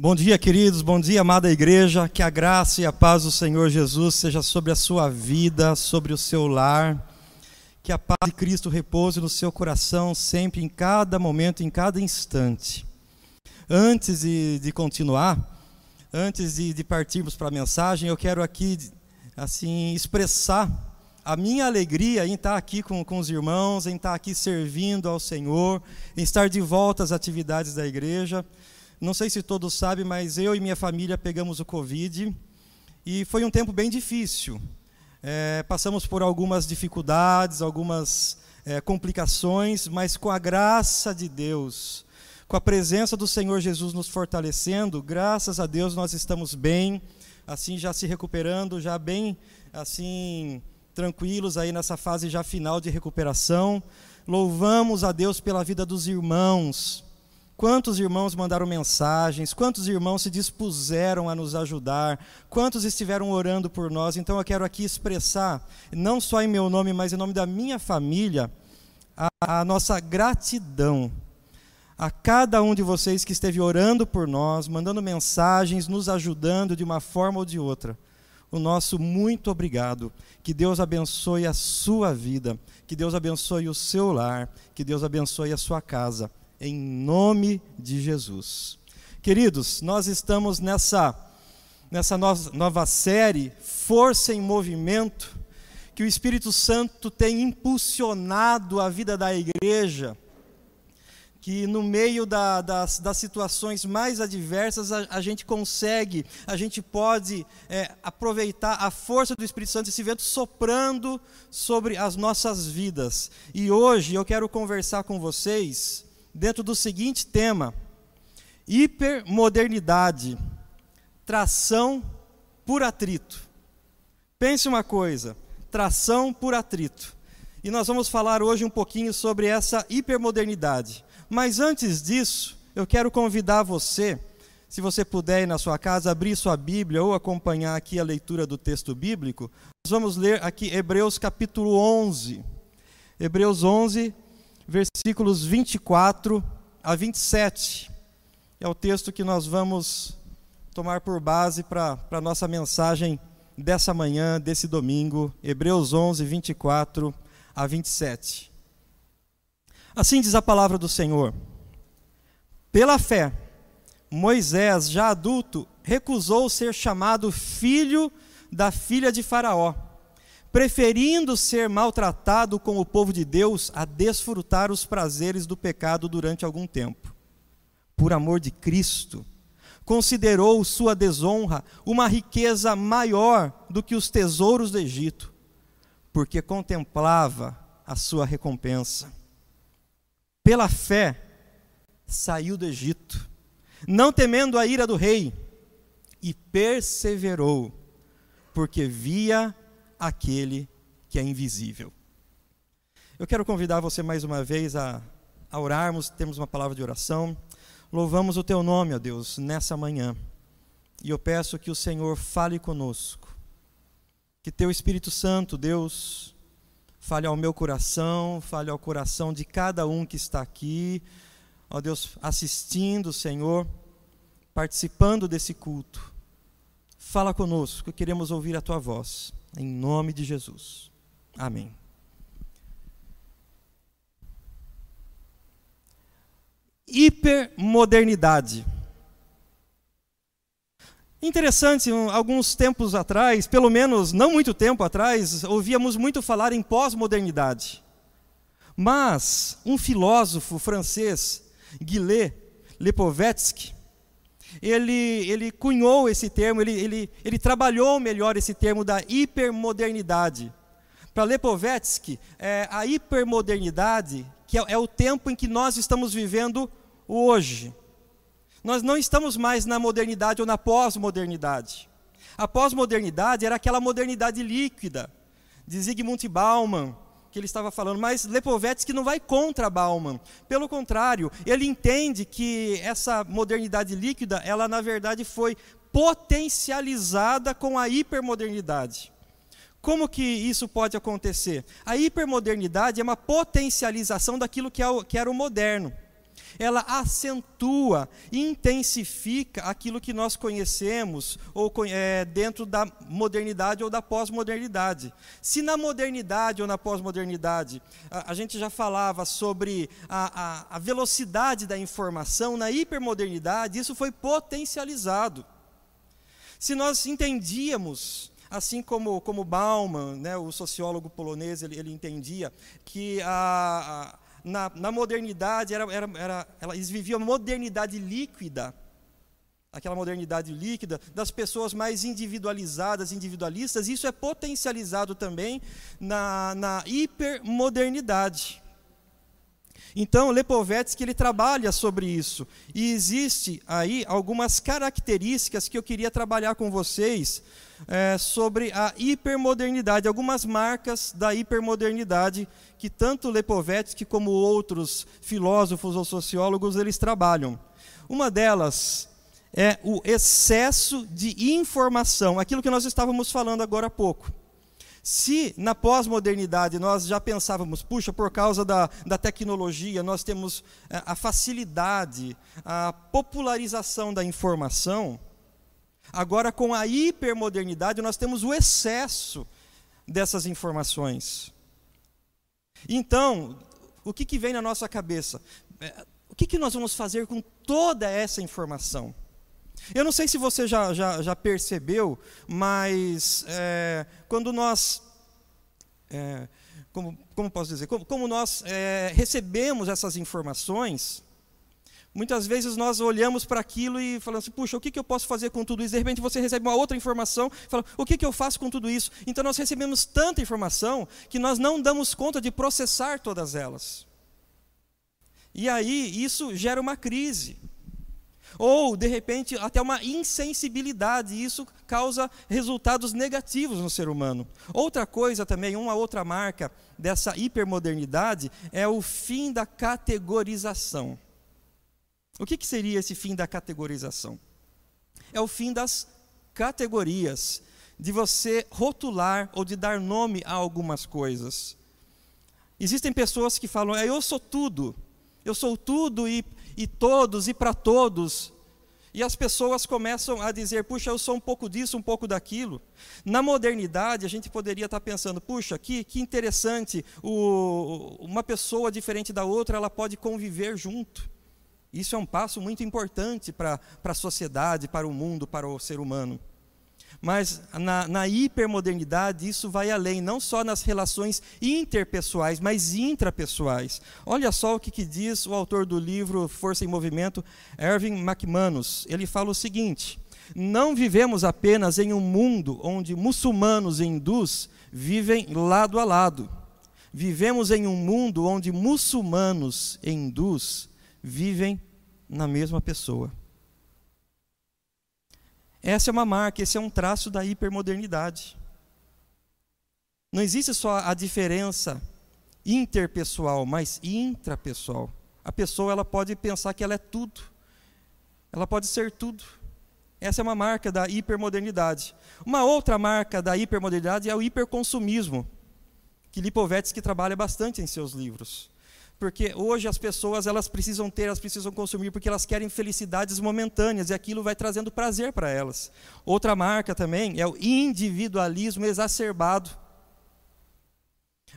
Bom dia, queridos, bom dia, amada igreja. Que a graça e a paz do Senhor Jesus seja sobre a sua vida, sobre o seu lar. Que a paz de Cristo repouse no seu coração sempre, em cada momento, em cada instante. Antes de, de continuar, antes de, de partirmos para a mensagem, eu quero aqui, assim, expressar a minha alegria em estar aqui com, com os irmãos, em estar aqui servindo ao Senhor, em estar de volta às atividades da igreja. Não sei se todos sabem, mas eu e minha família pegamos o Covid e foi um tempo bem difícil. É, passamos por algumas dificuldades, algumas é, complicações, mas com a graça de Deus, com a presença do Senhor Jesus nos fortalecendo, graças a Deus nós estamos bem, assim já se recuperando, já bem assim tranquilos aí nessa fase já final de recuperação. Louvamos a Deus pela vida dos irmãos Quantos irmãos mandaram mensagens, quantos irmãos se dispuseram a nos ajudar, quantos estiveram orando por nós. Então eu quero aqui expressar, não só em meu nome, mas em nome da minha família, a, a nossa gratidão a cada um de vocês que esteve orando por nós, mandando mensagens, nos ajudando de uma forma ou de outra. O nosso muito obrigado. Que Deus abençoe a sua vida, que Deus abençoe o seu lar, que Deus abençoe a sua casa em nome de Jesus. Queridos, nós estamos nessa, nessa nova série, Força em Movimento, que o Espírito Santo tem impulsionado a vida da igreja, que no meio da, das, das, situações mais adversas a, a, gente consegue, a gente pode é, aproveitar a força do Espírito Santo, esse vento soprando sobre as nossas vidas. E hoje eu quero conversar com vocês dentro do seguinte tema: hipermodernidade, tração por atrito. Pense uma coisa: tração por atrito. E nós vamos falar hoje um pouquinho sobre essa hipermodernidade. Mas antes disso, eu quero convidar você, se você puder ir na sua casa, abrir sua Bíblia ou acompanhar aqui a leitura do texto bíblico. Nós vamos ler aqui Hebreus capítulo 11. Hebreus 11, versículos 24 a 27. É o texto que nós vamos tomar por base para a nossa mensagem dessa manhã, desse domingo, Hebreus 11, 24 a 27. Assim diz a palavra do Senhor: Pela fé, Moisés, já adulto, recusou ser chamado filho da filha de Faraó preferindo ser maltratado com o povo de Deus a desfrutar os prazeres do pecado durante algum tempo. Por amor de Cristo, considerou sua desonra uma riqueza maior do que os tesouros do Egito, porque contemplava a sua recompensa. Pela fé, saiu do Egito, não temendo a ira do rei, e perseverou, porque via aquele que é invisível. Eu quero convidar você mais uma vez a, a orarmos, temos uma palavra de oração. Louvamos o teu nome, ó Deus, nessa manhã. E eu peço que o Senhor fale conosco. Que teu Espírito Santo, Deus, fale ao meu coração, fale ao coração de cada um que está aqui, ó Deus, assistindo, Senhor, participando desse culto. Fala conosco, queremos ouvir a tua voz. Em nome de Jesus. Amém. Hipermodernidade. Interessante, alguns tempos atrás, pelo menos não muito tempo atrás, ouvíamos muito falar em pós-modernidade. Mas um filósofo francês, Gilles Lipovetsky, ele, ele cunhou esse termo, ele, ele, ele trabalhou melhor esse termo da hipermodernidade. Para Lepovetsky, é, a hipermodernidade que é, é o tempo em que nós estamos vivendo hoje. Nós não estamos mais na modernidade ou na pós-modernidade. A pós-modernidade era aquela modernidade líquida, de Zygmunt Bauman, que ele estava falando, mas Lepovetsky não vai contra Bauman. Pelo contrário, ele entende que essa modernidade líquida, ela na verdade foi potencializada com a hipermodernidade. Como que isso pode acontecer? A hipermodernidade é uma potencialização daquilo que, é era o moderno. Ela acentua, intensifica aquilo que nós conhecemos ou é, dentro da modernidade ou da pós-modernidade. Se na modernidade ou na pós-modernidade a, a, gente já falava sobre a, a, a velocidade da informação, na hipermodernidade isso foi potencializado. Se nós entendíamos assim como, como Bauman, né, o sociólogo polonês, ele, ele entendia que a, na, na modernidade, era, era, era, eles viviam a modernidade líquida, aquela modernidade líquida, das pessoas mais individualizadas, individualistas, isso é potencializado também na, na hipermodernidade. Então, Lepovetsky ele trabalha sobre isso. E existe aí algumas características que eu queria trabalhar com vocês é, sobre a hipermodernidade, algumas marcas da hipermodernidade que tanto Lepovetsky como outros filósofos ou sociólogos eles trabalham. Uma delas é o excesso de informação, aquilo que nós estávamos falando agora há pouco. Se na pós-modernidade nós já pensávamos, puxa, por causa da, da tecnologia, nós temos é, a facilidade, a popularização da informação, Agora, com a hipermodernidade, nós temos o excesso dessas informações. Então, o que, que vem na nossa cabeça? É, o que, que nós vamos fazer com toda essa informação? Eu não sei se você já, já, já percebeu, mas é, quando nós. É, como, como posso dizer? Como, como nós é, recebemos essas informações, Muitas vezes nós olhamos para aquilo e falamos assim, puxa, o que, que eu posso fazer com tudo isso? De repente você recebe uma outra informação e fala, o que, que eu faço com tudo isso? Então nós recebemos tanta informação que nós não damos conta de processar todas elas. E aí isso gera uma crise. Ou, de repente, até uma insensibilidade, e isso causa resultados negativos no ser humano. Outra coisa também, uma outra marca dessa hipermodernidade é o fim da categorização. O que, que seria esse fim da categorização? É o fim das categorias, de você rotular ou de dar nome a algumas coisas. Existem pessoas que falam, é, eu sou tudo, eu sou tudo e, e todos e para todos. E as pessoas começam a dizer, puxa, eu sou um pouco disso, um pouco daquilo. Na modernidade, a gente poderia estar pensando, puxa, que, que interessante, o, uma pessoa diferente da outra, ela pode conviver junto. Isso é um passo muito importante para a sociedade, para o mundo, para o ser humano. Mas na, na, hipermodernidade isso vai além, não só nas relações interpessoais, mas intrapessoais. Olha só o que, que diz o autor do livro Força em Movimento, Erving McManus. Ele fala o seguinte: não vivemos apenas em um mundo onde muçulmanos e hindus vivem lado a lado. Vivemos em um mundo onde muçulmanos e hindus vivem na mesma pessoa. Essa é uma marca, esse é um traço da hipermodernidade. Não existe só a diferença interpessoal, mas intrapessoal. A pessoa ela pode pensar que ela é tudo. Ela pode ser tudo. Essa é uma marca da hipermodernidade. Uma outra marca da hipermodernidade é o hiperconsumismo, que Lipovetsky trabalha bastante em seus livros. Porque hoje as pessoas elas precisam ter, elas precisam consumir porque elas querem felicidades momentâneas e aquilo vai trazendo prazer para elas. Outra marca também é o individualismo exacerbado.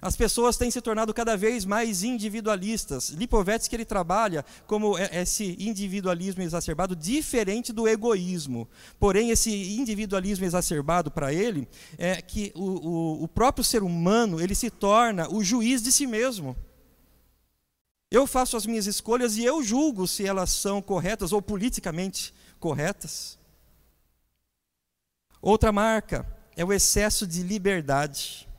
As pessoas têm se tornado cada vez mais individualistas. Lipovetsky ele trabalha como esse individualismo exacerbado diferente do egoísmo. Porém, esse individualismo exacerbado para ele é que o, o, o próprio ser humano ele se torna o juiz de si mesmo. Eu faço as minhas escolhas e eu julgo se elas são corretas ou politicamente corretas. Outra marca é o excesso de liberdade.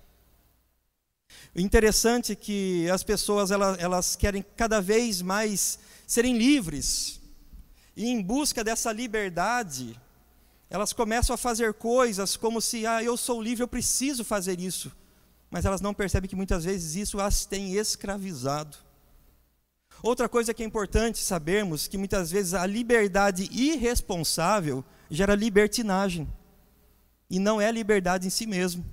O interessante é que as pessoas elas, elas querem cada vez mais serem livres. E em busca dessa liberdade, elas começam a fazer coisas como se, ah, eu sou livre, eu preciso fazer isso. Mas elas não percebem que muitas vezes isso as tem escravizado. Outra coisa que é importante sabermos que muitas vezes a liberdade irresponsável gera libertinagem e não é liberdade em si mesmo.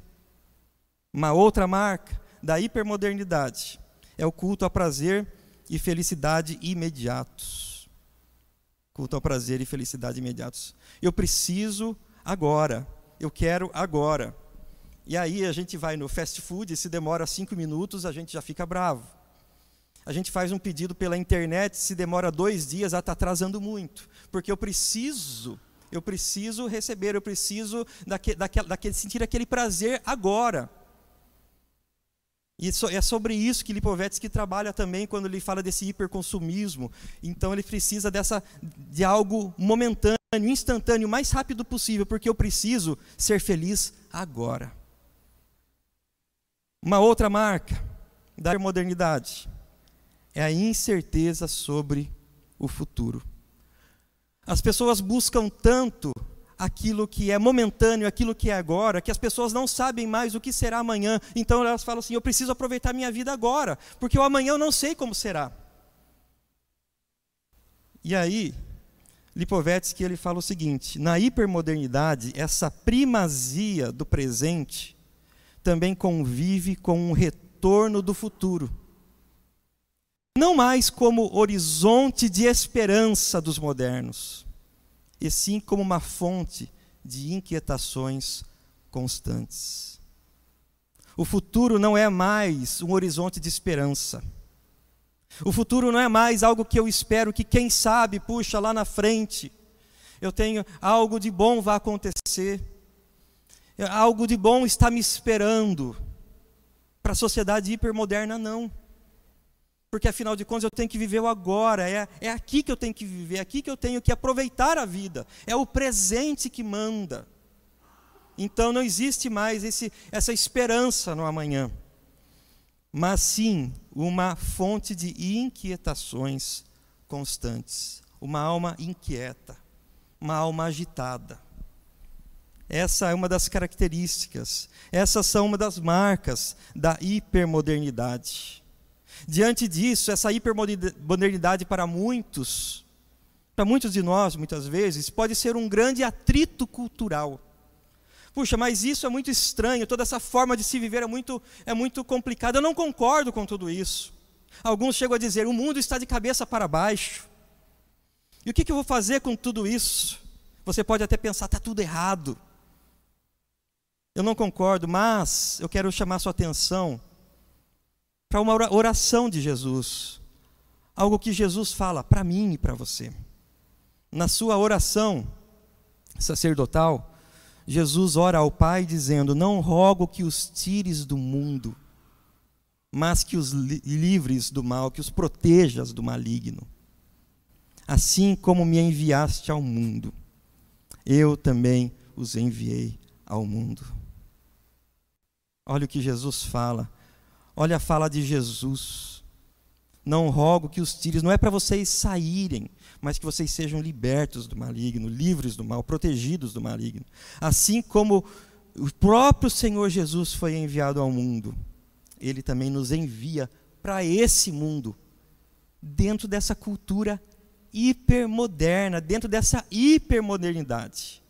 Uma outra marca da hipermodernidade é o culto a prazer e felicidade imediatos. Culto ao prazer e felicidade imediatos. Eu preciso agora. Eu quero agora. E aí a gente vai no fast food, se demora cinco minutos, a gente já fica bravo. A gente faz um pedido pela internet, se demora dois dias, está atrasando muito. Porque eu preciso, eu preciso receber, eu preciso daquele, daquele, daquele, sentir aquele prazer agora. E é sobre isso que Lipovetsky trabalha também quando ele fala desse hiperconsumismo. Então ele precisa dessa de algo momentâneo, instantâneo, o mais rápido possível, porque eu preciso ser feliz agora. Uma outra marca da modernidade é a incerteza sobre o futuro. As pessoas buscam tanto aquilo que é momentâneo, aquilo que é agora, que as pessoas não sabem mais o que será amanhã. Então elas falam assim: eu preciso aproveitar minha vida agora, porque o amanhã eu não sei como será. E aí, Lipovetsky ele fala o seguinte: na hipermodernidade, essa primazia do presente também convive com um retorno do futuro. Não mais como horizonte de esperança dos modernos, e sim como uma fonte de inquietações constantes. O futuro não é mais um horizonte de esperança. O futuro não é mais algo que eu espero que, quem sabe, puxa lá na frente, eu tenho algo de bom vai acontecer, algo de bom está me esperando. Para a sociedade hipermoderna, não porque afinal de contas eu tenho que viver o agora, é, é aqui que eu tenho que viver, é aqui que eu tenho que aproveitar a vida, é o presente que manda. Então não existe mais esse, essa esperança no amanhã, mas sim uma fonte de inquietações constantes, uma alma inquieta, uma alma agitada. Essa é uma das características, essas são uma das marcas da hipermodernidade. Diante disso, essa hipermodernidade para muitos, para muitos de nós, muitas vezes, pode ser um grande atrito cultural. Puxa, mas isso é muito estranho, toda essa forma de se viver é muito, é muito complicada. Eu não concordo com tudo isso. Alguns chegam a dizer: o mundo está de cabeça para baixo. E o que, que eu vou fazer com tudo isso? Você pode até pensar: está tudo errado. Eu não concordo, mas eu quero chamar sua atenção para uma oração de Jesus. Algo que Jesus fala para mim e para você. Na sua oração sacerdotal, Jesus ora ao Pai dizendo: Não rogo que os tires do mundo, mas que os livres do mal, que os protejas do maligno. Assim como me enviaste ao mundo, eu também os enviei ao mundo. Olha o que Jesus fala Olha a fala de Jesus. Não rogo que os tires, não é para vocês saírem, mas que vocês sejam libertos do maligno, livres do mal, protegidos do maligno. Assim como o próprio Senhor Jesus foi enviado ao mundo, ele também nos envia para esse mundo, dentro dessa cultura hipermoderna, dentro dessa hipermodernidade.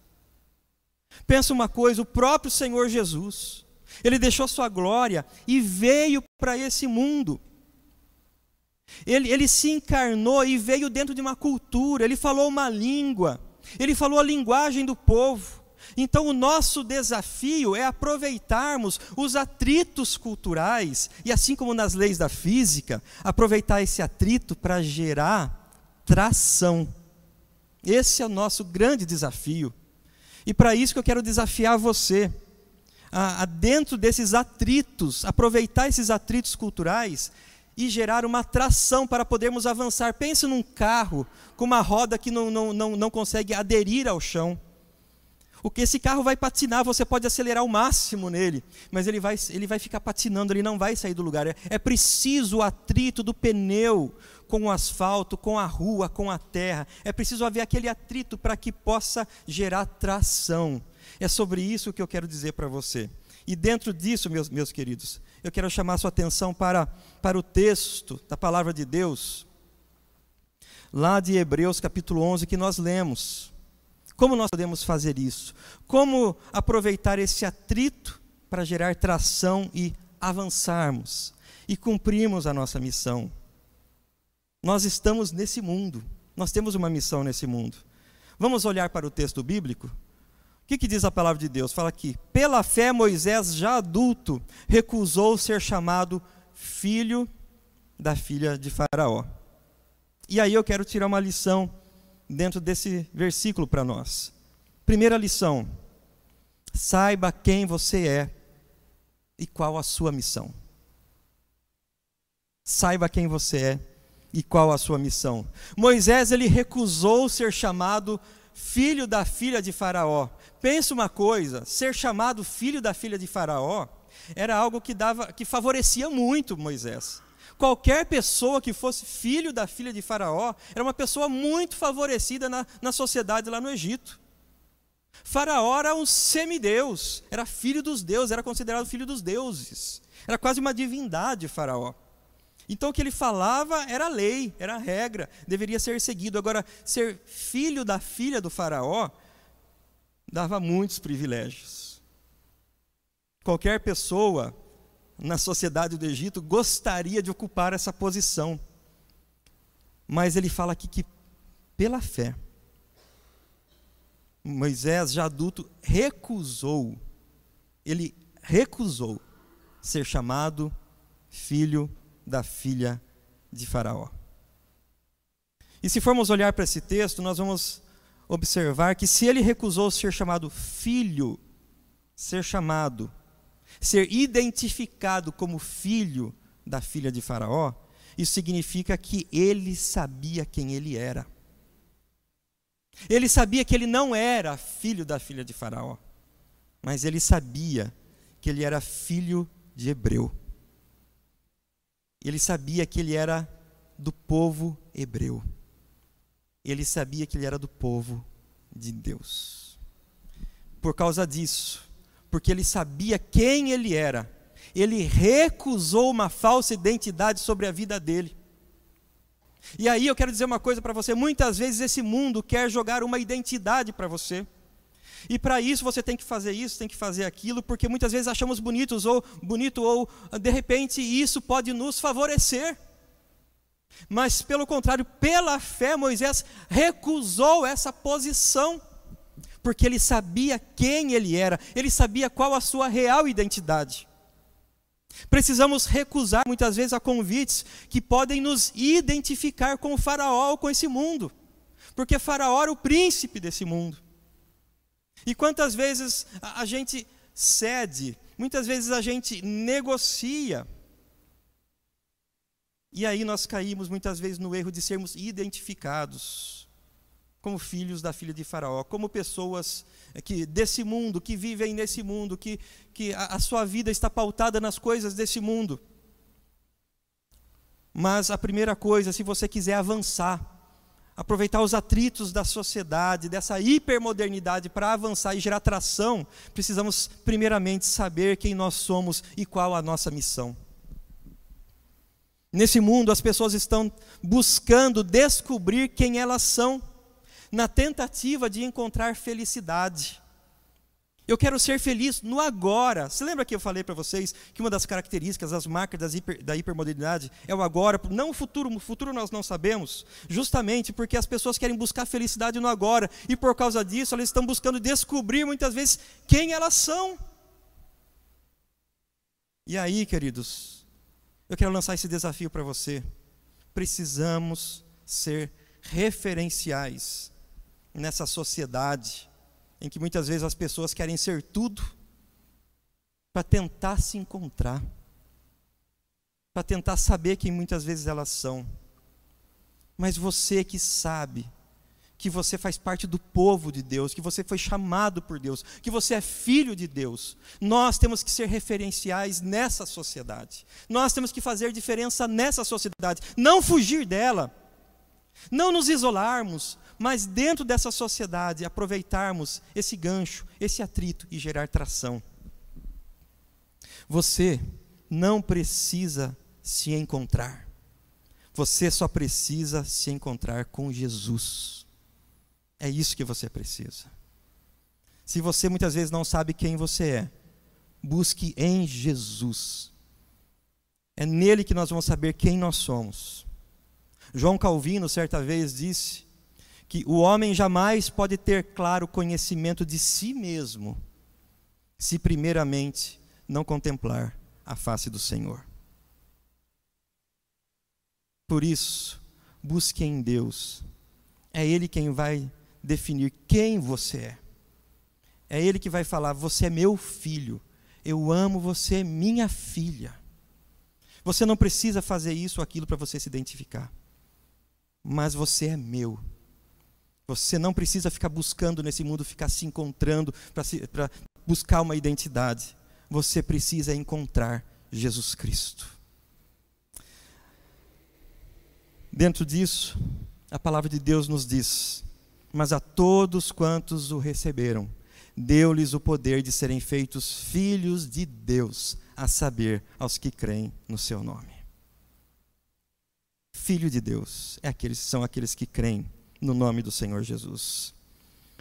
Pensa uma coisa, o próprio Senhor Jesus, ele deixou sua glória e veio para esse mundo. Ele, ele se encarnou e veio dentro de uma cultura, ele falou uma língua, ele falou a linguagem do povo. Então, o nosso desafio é aproveitarmos os atritos culturais, e assim como nas leis da física, aproveitar esse atrito para gerar tração. Esse é o nosso grande desafio. E para isso que eu quero desafiar você a, a dentro desses atritos, aproveitar esses atritos culturais e gerar uma atração para podermos avançar. Pense num carro com uma roda que não, não, não, não consegue aderir ao chão. O que esse carro vai patinar, você pode acelerar o máximo nele, mas ele vai, ele vai ficar patinando, ele não vai sair do lugar. É, é preciso o atrito do pneu com o asfalto, com a rua, com a terra. É preciso haver aquele atrito para que possa gerar tração. É sobre isso que eu quero dizer para você. E dentro disso, meus, meus queridos, eu quero chamar sua atenção para, para o texto da palavra de Deus, lá de Hebreus capítulo 11, que nós lemos. Como nós podemos fazer isso? Como aproveitar esse atrito para gerar tração e avançarmos e cumprirmos a nossa missão? Nós estamos nesse mundo, nós temos uma missão nesse mundo. Vamos olhar para o texto bíblico? Que, que diz a palavra de Deus? Fala aqui: pela fé, Moisés, já adulto, recusou ser chamado filho da filha de Faraó. E aí eu quero tirar uma lição dentro desse versículo para nós. Primeira lição: saiba quem você é e qual a sua missão. Saiba quem você é e qual a sua missão. Moisés ele recusou ser chamado filho da filha de Faraó. Pensa uma coisa, ser chamado filho da filha de Faraó era algo que dava que favorecia muito Moisés. Qualquer pessoa que fosse filho da filha de Faraó era uma pessoa muito favorecida na, na sociedade lá no Egito. Faraó era um semideus, era filho dos deuses, era considerado filho dos deuses. Era quase uma divindade, Faraó. Então o que ele falava era lei, era regra, deveria ser seguido. Agora, ser filho da filha do Faraó dava muitos privilégios. Qualquer pessoa na sociedade do Egito gostaria de ocupar essa posição. Mas ele fala aqui que pela fé, Moisés, já adulto, recusou, ele recusou ser chamado filho da filha de Faraó. E se formos olhar para esse texto, nós vamos observar que se ele recusou ser chamado filho, ser chamado, ser identificado como filho da filha de Faraó, isso significa que ele sabia quem ele era. Ele sabia que ele não era filho da filha de Faraó, mas ele sabia que ele era filho de Hebreu. Ele sabia que ele era do povo hebreu. Ele sabia que ele era do povo de Deus. Por causa disso, porque ele sabia quem ele era, ele recusou uma falsa identidade sobre a vida dele. E aí eu quero dizer uma coisa para você: muitas vezes esse mundo quer jogar uma identidade para você. E para isso você tem que fazer isso, tem que fazer aquilo, porque muitas vezes achamos bonitos ou bonito ou de repente isso pode nos favorecer. Mas pelo contrário, pela fé Moisés recusou essa posição, porque ele sabia quem ele era, ele sabia qual a sua real identidade. Precisamos recusar muitas vezes a convites que podem nos identificar com o faraó ou com esse mundo, porque faraó era o príncipe desse mundo. E quantas vezes a, gente cede, muitas vezes a gente negocia. E aí nós caímos muitas vezes no erro de sermos identificados como filhos da filha de Faraó, como pessoas que desse mundo, que vivem nesse mundo, que, que a, a sua vida está pautada nas coisas desse mundo. Mas a primeira coisa, se você quiser avançar, aproveitar os atritos da sociedade, dessa hipermodernidade para avançar e gerar tração, precisamos primeiramente saber quem nós somos e qual a nossa missão. Nesse mundo, as pessoas estão buscando descobrir quem elas são, na tentativa de encontrar felicidade. Eu quero ser feliz no agora. Você lembra que eu falei para vocês que uma das características, as marcas hiper, da hipermodernidade é o agora, não o futuro. O futuro nós não sabemos, justamente porque as pessoas querem buscar felicidade no agora e por causa disso elas estão buscando descobrir muitas vezes quem elas são. E aí, queridos, eu quero lançar esse desafio para você. Precisamos ser referenciais nessa sociedade em que muitas vezes as pessoas querem ser tudo para tentar se encontrar, para tentar saber quem muitas vezes elas são. Mas você que sabe que você faz parte do povo de Deus, que você foi chamado por Deus, que você é filho de Deus. Nós temos que ser referenciais nessa sociedade. Nós temos que fazer diferença nessa sociedade, não fugir dela. Não nos isolarmos, mas dentro dessa sociedade aproveitarmos esse gancho, esse atrito e gerar tração. Você não precisa se encontrar. Você só precisa se encontrar com Jesus. É isso que você precisa. Se você muitas vezes não sabe quem você é, busque em Jesus. É nele que nós vamos saber quem nós somos. João Calvino, certa vez, disse que o homem jamais pode ter claro conhecimento de si mesmo, se primeiramente não contemplar a face do Senhor. Por isso, busque em Deus. É Ele quem vai definir quem você é. É Ele que vai falar: Você é meu filho, eu amo você, minha filha. Você não precisa fazer isso ou aquilo para você se identificar, mas você é meu. Você não precisa ficar buscando nesse mundo, ficar se encontrando para buscar uma identidade. Você precisa encontrar Jesus Cristo. Dentro disso, a palavra de Deus nos diz: Mas a todos quantos o receberam, deu-lhes o poder de serem feitos filhos de Deus, a saber, aos que creem no seu nome. Filho de Deus é aqueles, são aqueles que creem no nome do Senhor Jesus.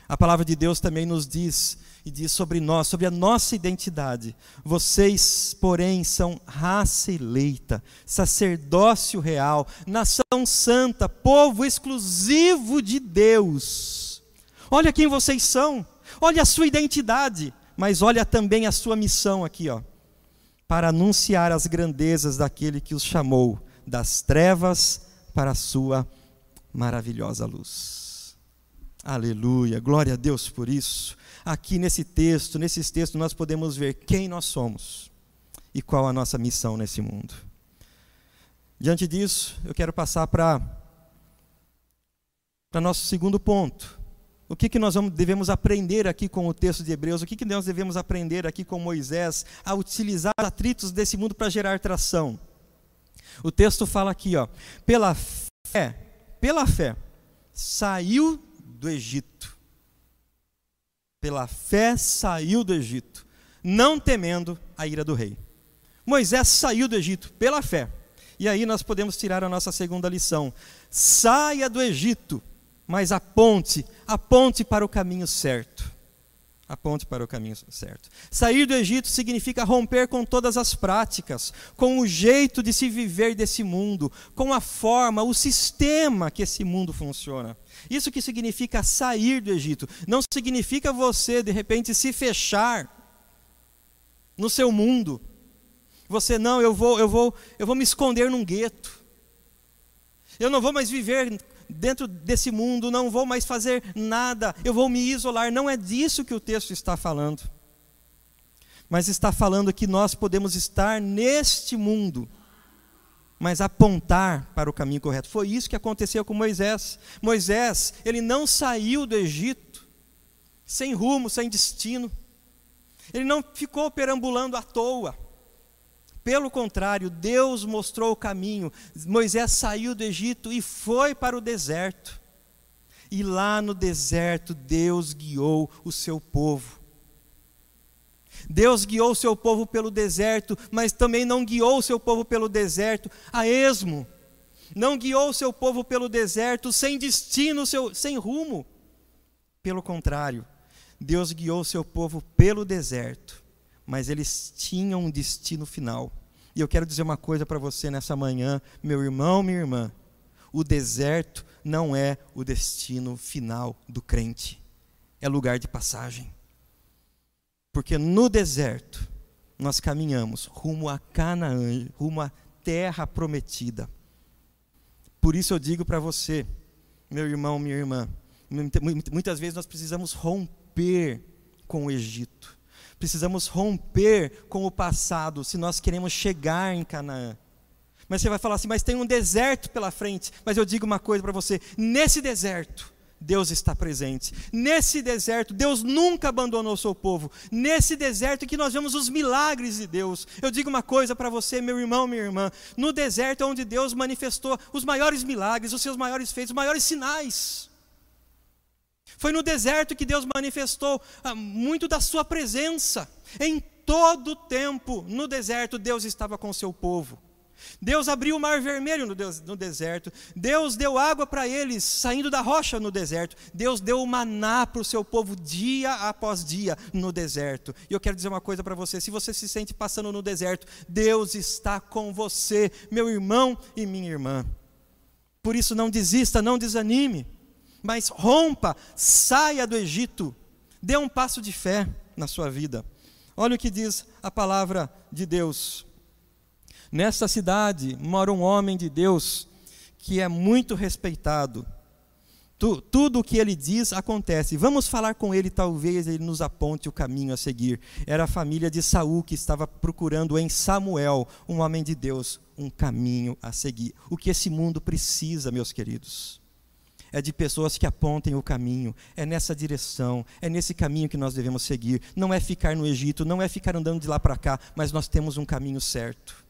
A palavra de Deus também nos diz e diz sobre nós, sobre a nossa identidade. Vocês, porém, são raça eleita, sacerdócio real, nação santa, povo exclusivo de Deus. Olha quem vocês são, olha a sua identidade, mas olha também a sua missão aqui, ó, para anunciar as grandezas daquele que os chamou das trevas para a sua maravilhosa luz. Aleluia, glória a Deus por isso. Aqui nesse texto, nesses textos, nós podemos ver quem nós somos e qual a nossa missão nesse mundo. Diante disso, eu quero passar para para nosso segundo ponto. O que, que nós vamos, devemos aprender aqui com o texto de Hebreus? O que, que nós devemos aprender aqui com Moisés a utilizar os atritos desse mundo para gerar tração? O texto fala aqui, ó, pela fé pela fé, saiu do Egito. Pela fé saiu do Egito, não temendo a ira do rei. Moisés saiu do Egito pela fé. E aí nós podemos tirar a nossa segunda lição. Saia do Egito, mas aponte, aponte para o caminho certo aponte para o caminho certo. Sair do Egito significa romper com todas as práticas, com o jeito de se viver desse mundo, com a forma, o sistema que esse mundo funciona. Isso que significa sair do Egito. Não significa você, de repente, se fechar no seu mundo. Você não, eu vou, eu vou, eu vou me esconder num gueto. Eu não vou mais viver dentro desse mundo, não vou mais fazer nada, eu vou me isolar. Não é disso que o texto está falando. Mas está falando que nós podemos estar neste mundo, mas apontar para o caminho correto. Foi isso que aconteceu com Moisés. Moisés, ele não saiu do Egito sem rumo, sem destino. Ele não ficou perambulando à toa. Pelo contrário, Deus mostrou o caminho. Moisés saiu do Egito e foi para o deserto. E lá no deserto, Deus guiou o seu povo. Deus guiou o seu povo pelo deserto, mas também não guiou o seu povo pelo deserto a esmo. Não guiou o seu povo pelo deserto sem destino, sem rumo. Pelo contrário, Deus guiou o seu povo pelo deserto mas eles tinham um destino final. E eu quero dizer uma coisa para você nessa manhã, meu irmão, minha irmã: o deserto não é o destino final do crente, é lugar de passagem. Porque no deserto nós caminhamos rumo a Canaã, rumo à terra prometida. Por isso eu digo para você, meu irmão, minha irmã, muitas vezes nós precisamos romper com o Egito. Precisamos romper com o passado se nós queremos chegar em Canaã. Mas você vai falar assim, mas tem um deserto pela frente. Mas eu digo uma coisa para você: nesse deserto, Deus está presente. Nesse deserto, Deus nunca abandonou o seu povo. Nesse deserto que nós vemos os milagres de Deus. Eu digo uma coisa para você, meu irmão, minha irmã. No deserto é onde Deus manifestou os maiores milagres, os seus maiores feitos, os maiores sinais. Foi no deserto que Deus manifestou ah, muito da sua presença. Em todo o tempo, no deserto, Deus estava com o seu povo. Deus abriu o mar vermelho no, deserto. Deus deu água para eles saindo da rocha no deserto. Deus deu o maná para o seu povo dia após dia no deserto. E eu quero dizer uma coisa para você: se você se sente passando no deserto, Deus está com você, meu irmão e minha irmã. Por isso, não desista, não desanime, mas rompa, saia do Egito, dê um passo de fé na sua vida. Olha o que diz a palavra de Deus. Nesta cidade mora um homem de Deus que é muito respeitado. Tu, tudo o que ele diz acontece. Vamos falar com ele, talvez ele nos aponte o caminho a seguir. Era a família de Saul que estava procurando em Samuel, um homem de Deus, um caminho a seguir. O que esse mundo precisa, meus queridos, é de pessoas que apontem o caminho. É nessa direção, é nesse caminho que nós devemos seguir. Não é ficar no Egito, não é ficar andando de lá para cá, mas nós temos um caminho certo.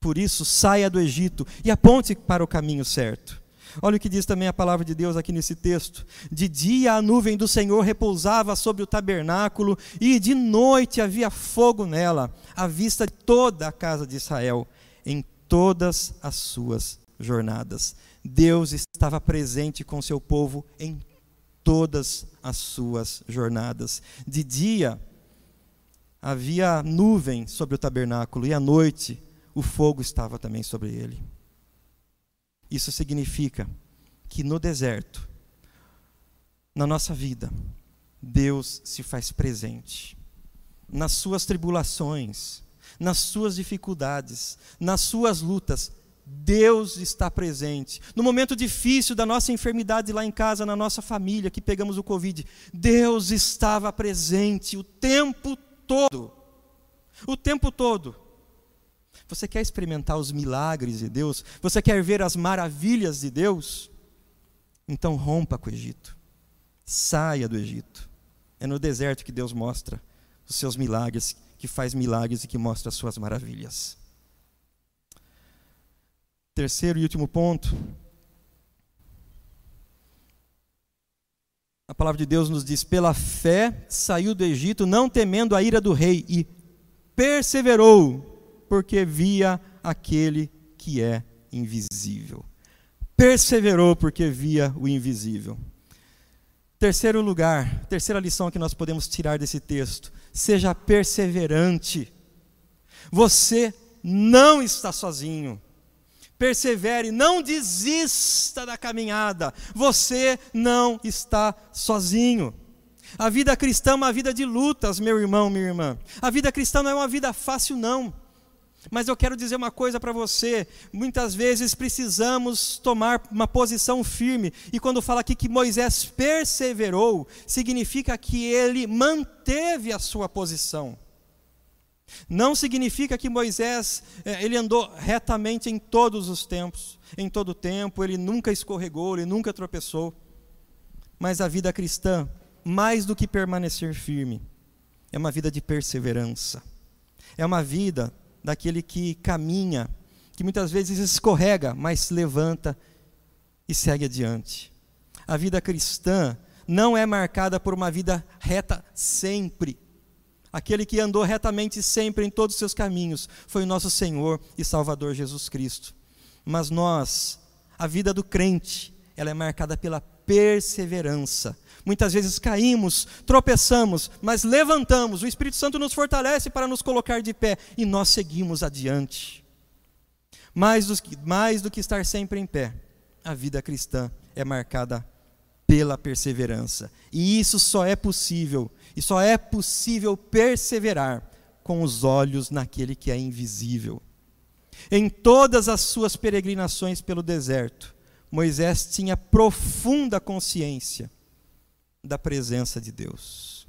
Por isso, saia do Egito e aponte para o caminho certo. Olha o que diz também a palavra de Deus aqui nesse texto. De dia a nuvem do Senhor repousava sobre o tabernáculo, e de noite havia fogo nela, à vista de toda a casa de Israel, em todas as suas jornadas. Deus estava presente com seu povo em todas as suas jornadas. De dia havia nuvem sobre o tabernáculo, e à noite o fogo estava também sobre ele. Isso significa que no deserto, na nossa vida, Deus se faz presente. Nas suas tribulações, nas suas dificuldades, nas suas lutas, Deus está presente. No momento difícil da nossa enfermidade lá em casa, na nossa família, que pegamos o Covid, Deus estava presente o tempo todo. O tempo todo. Você quer experimentar os milagres de Deus? Você quer ver as maravilhas de Deus? Então rompa com o Egito. Saia do Egito. É no deserto que Deus mostra os seus milagres, que faz milagres e que mostra as suas maravilhas. Terceiro e último ponto. A palavra de Deus nos diz: pela fé saiu do Egito, não temendo a ira do rei, e perseverou porque via aquele que é invisível. Perseverou porque via o invisível. Terceiro lugar, terceira lição que nós podemos tirar desse texto: seja perseverante. Você não está sozinho. Persevere, não desista da caminhada. Você não está sozinho. A vida cristã é uma vida de lutas, meu irmão, minha irmã. A vida cristã não é uma vida fácil, não. Mas eu quero dizer uma coisa para você: muitas vezes precisamos tomar uma posição firme, e quando fala aqui que Moisés perseverou, significa que ele manteve a sua posição. Não significa que Moisés é, ele andou retamente em todos os tempos, em todo o tempo, ele nunca escorregou, ele nunca tropeçou. Mas a vida cristã, mais do que permanecer firme, é uma vida de perseverança. É uma vida daquele que caminha, que muitas vezes escorrega, mas se levanta e segue adiante. A vida cristã não é marcada por uma vida reta sempre. Aquele que andou retamente sempre em todos os seus caminhos foi o nosso Senhor e Salvador Jesus Cristo. Mas nós, a vida do crente, ela é marcada pela perseverança. Muitas vezes caímos, tropeçamos, mas levantamos. O Espírito Santo nos fortalece para nos colocar de pé e nós seguimos adiante. Mais do que, mais do que estar sempre em pé, a vida cristã é marcada pela perseverança. E isso só é possível, e só é possível perseverar com os olhos naquele que é invisível. Em todas as suas peregrinações pelo deserto, Moisés tinha profunda consciência da presença de Deus.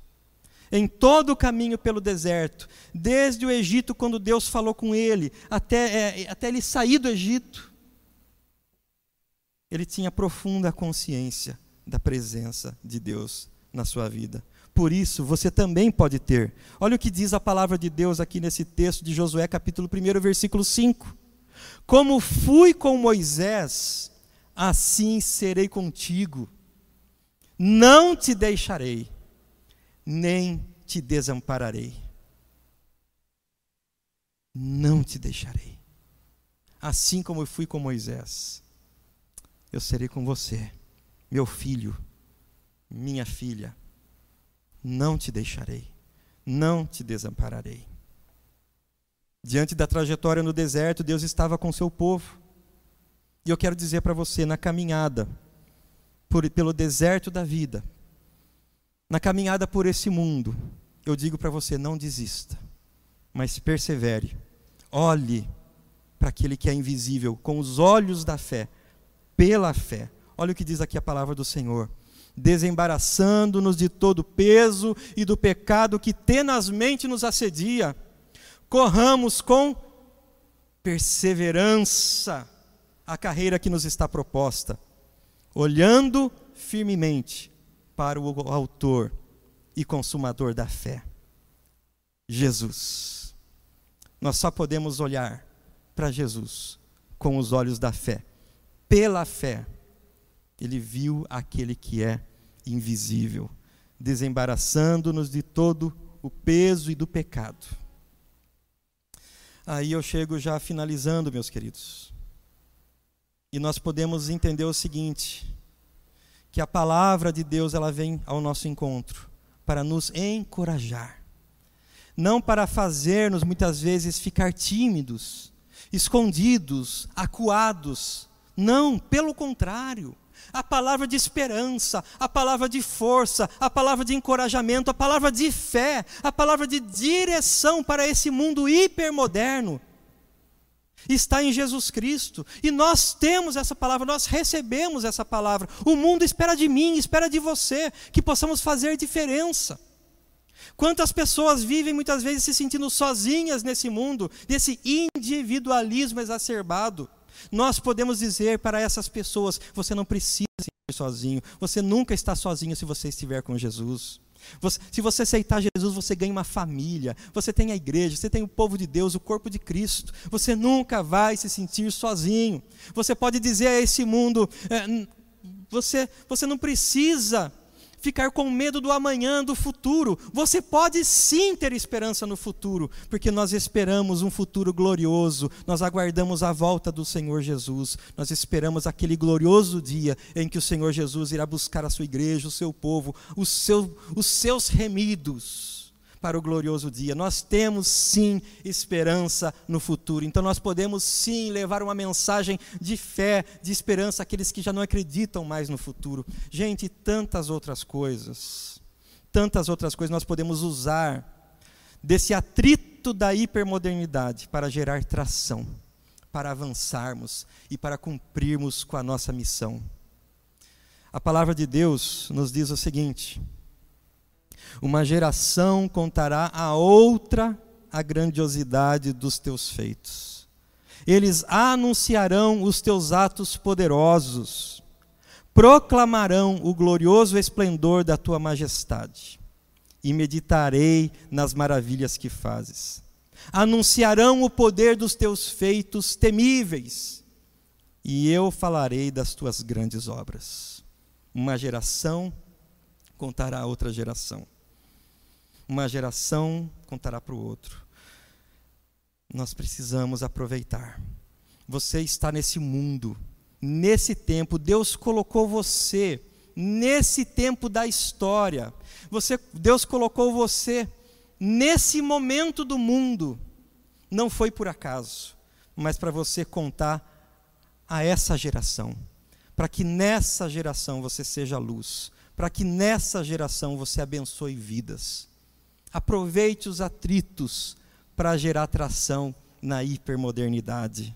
Em todo o caminho pelo deserto, desde o Egito, quando Deus falou com ele, até, é, até ele sair do Egito, ele tinha profunda consciência da presença de Deus na sua vida. Por isso, você também pode ter. Olha o que diz a palavra de Deus aqui nesse texto de Josué, capítulo 1, versículo 5. Como fui com Moisés, assim serei contigo. Não te deixarei, nem te desampararei. Não te deixarei. Assim como eu fui com Moisés, eu serei com você, meu filho, minha filha. Não te deixarei, não te desampararei. Diante da trajetória no deserto, Deus estava com seu povo. E eu quero dizer para você, na caminhada por, pelo deserto da vida, na caminhada por esse mundo, eu digo para você: não desista, mas persevere. Olhe para aquele que é invisível com os olhos da fé, pela fé. Olha o que diz aqui a palavra do Senhor. Desembaraçando-nos de todo o peso e do pecado que tenazmente nos assedia, corramos com perseverança a carreira que nos está proposta, olhando firmemente para o Autor e Consumador da fé, Jesus. Nós só podemos olhar para Jesus com os olhos da fé. Pela fé, ele viu aquele que é invisível, desembaraçando-nos de todo o peso e do pecado. Aí eu chego já finalizando, meus queridos. E nós podemos entender o seguinte: que a palavra de Deus ela vem ao nosso encontro para nos encorajar, não para fazer-nos muitas vezes ficar tímidos, escondidos, acuados. Não, pelo contrário. A palavra de esperança, a palavra de força, a palavra de encorajamento, a palavra de fé, a palavra de direção para esse mundo hipermoderno está em Jesus Cristo. E nós temos essa palavra, nós recebemos essa palavra. O mundo espera de mim, espera de você, que possamos fazer diferença. Quantas pessoas vivem muitas vezes se sentindo sozinhas nesse mundo, nesse individualismo exacerbado? Nós podemos dizer para essas pessoas: você não precisa ir sozinho, você nunca está sozinho se você estiver com Jesus. Você, se você aceitar Jesus, você ganha uma família, você tem a igreja, você tem o povo de Deus, o corpo de Cristo. Você nunca vai se sentir sozinho. Você pode dizer a esse mundo: é, você, você não precisa ficar com medo do amanhã, do futuro. Você pode sim ter esperança no futuro, porque nós esperamos um futuro glorioso, nós aguardamos a volta do Senhor Jesus, nós esperamos aquele glorioso dia em que o Senhor Jesus irá buscar a sua igreja, o seu povo, os, seu, os seus remidos para o glorioso dia. Nós temos sim esperança no futuro. Então nós podemos sim levar uma mensagem de fé, de esperança àqueles que já não acreditam mais no futuro. Gente, tantas outras coisas. Tantas outras coisas nós podemos usar desse atrito da hipermodernidade para gerar tração, para avançarmos e para cumprirmos com a nossa missão. A palavra de Deus nos diz o seguinte: uma geração contará a outra a grandiosidade dos teus feitos. Eles anunciarão os teus atos poderosos, proclamarão o glorioso esplendor da tua majestade, e meditarei nas maravilhas que fazes. Anunciarão o poder dos teus feitos temíveis, e eu falarei das tuas grandes obras. Uma geração contará a outra geração uma geração contará para o outro. Nós precisamos aproveitar. Você está nesse mundo, nesse tempo, Deus colocou você nesse tempo da história. Você, Deus colocou você nesse momento do mundo. Não foi por acaso, mas para você contar a essa geração, para que nessa geração você seja luz, para que nessa geração você abençoe vidas. Aproveite os atritos para gerar tração na hipermodernidade.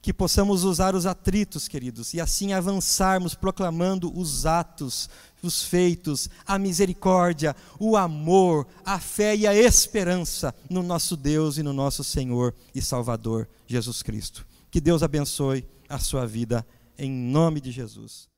Que possamos usar os atritos, queridos, e assim avançarmos proclamando os atos, os feitos, a misericórdia, o amor, a fé e a esperança no nosso Deus e no nosso Senhor e Salvador Jesus Cristo. Que Deus abençoe a sua vida em nome de Jesus.